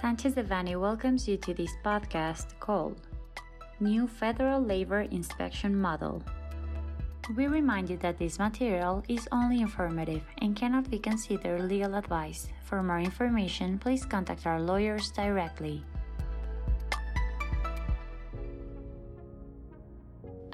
Sanchez Devanny welcomes you to this podcast called New Federal Labor Inspection Model. We remind you that this material is only informative and cannot be considered legal advice. For more information, please contact our lawyers directly.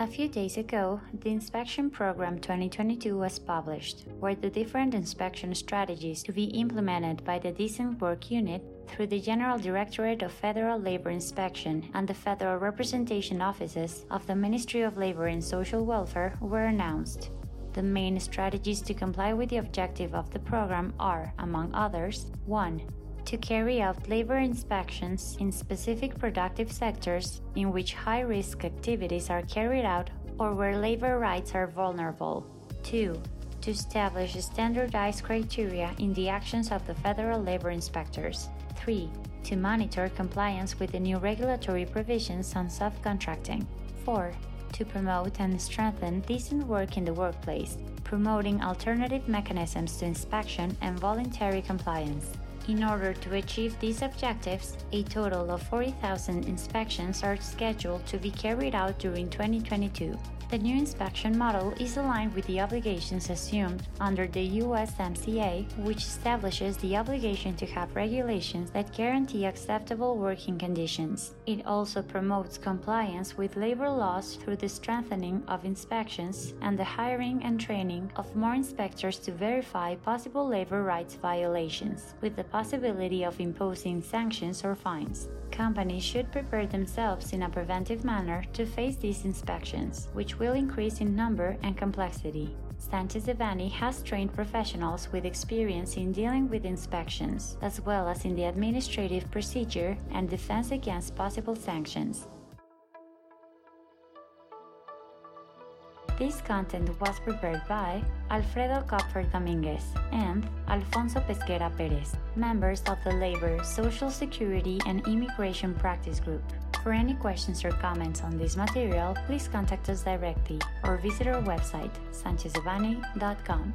A few days ago, the Inspection Program 2022 was published, where the different inspection strategies to be implemented by the Decent Work Unit through the General Directorate of Federal Labor Inspection and the Federal Representation Offices of the Ministry of Labor and Social Welfare were announced. The main strategies to comply with the objective of the program are, among others, 1 to carry out labor inspections in specific productive sectors in which high risk activities are carried out or where labor rights are vulnerable. 2. To establish standardized criteria in the actions of the federal labor inspectors. 3. To monitor compliance with the new regulatory provisions on subcontracting. 4. To promote and strengthen decent work in the workplace, promoting alternative mechanisms to inspection and voluntary compliance. In order to achieve these objectives, a total of 40,000 inspections are scheduled to be carried out during 2022. The new inspection model is aligned with the obligations assumed under the USMCA, which establishes the obligation to have regulations that guarantee acceptable working conditions. It also promotes compliance with labor laws through the strengthening of inspections and the hiring and training of more inspectors to verify possible labor rights violations, with the possibility of imposing sanctions or fines. Companies should prepare themselves in a preventive manner to face these inspections, which will increase in number and complexity. Sanchez Devanny has trained professionals with experience in dealing with inspections, as well as in the administrative procedure and defense against possible sanctions. This content was prepared by Alfredo Kopfer Dominguez and Alfonso Pesquera Perez, members of the Labor, Social Security, and Immigration Practice Group. For any questions or comments on this material, please contact us directly or visit our website, sanchezdevanny.com.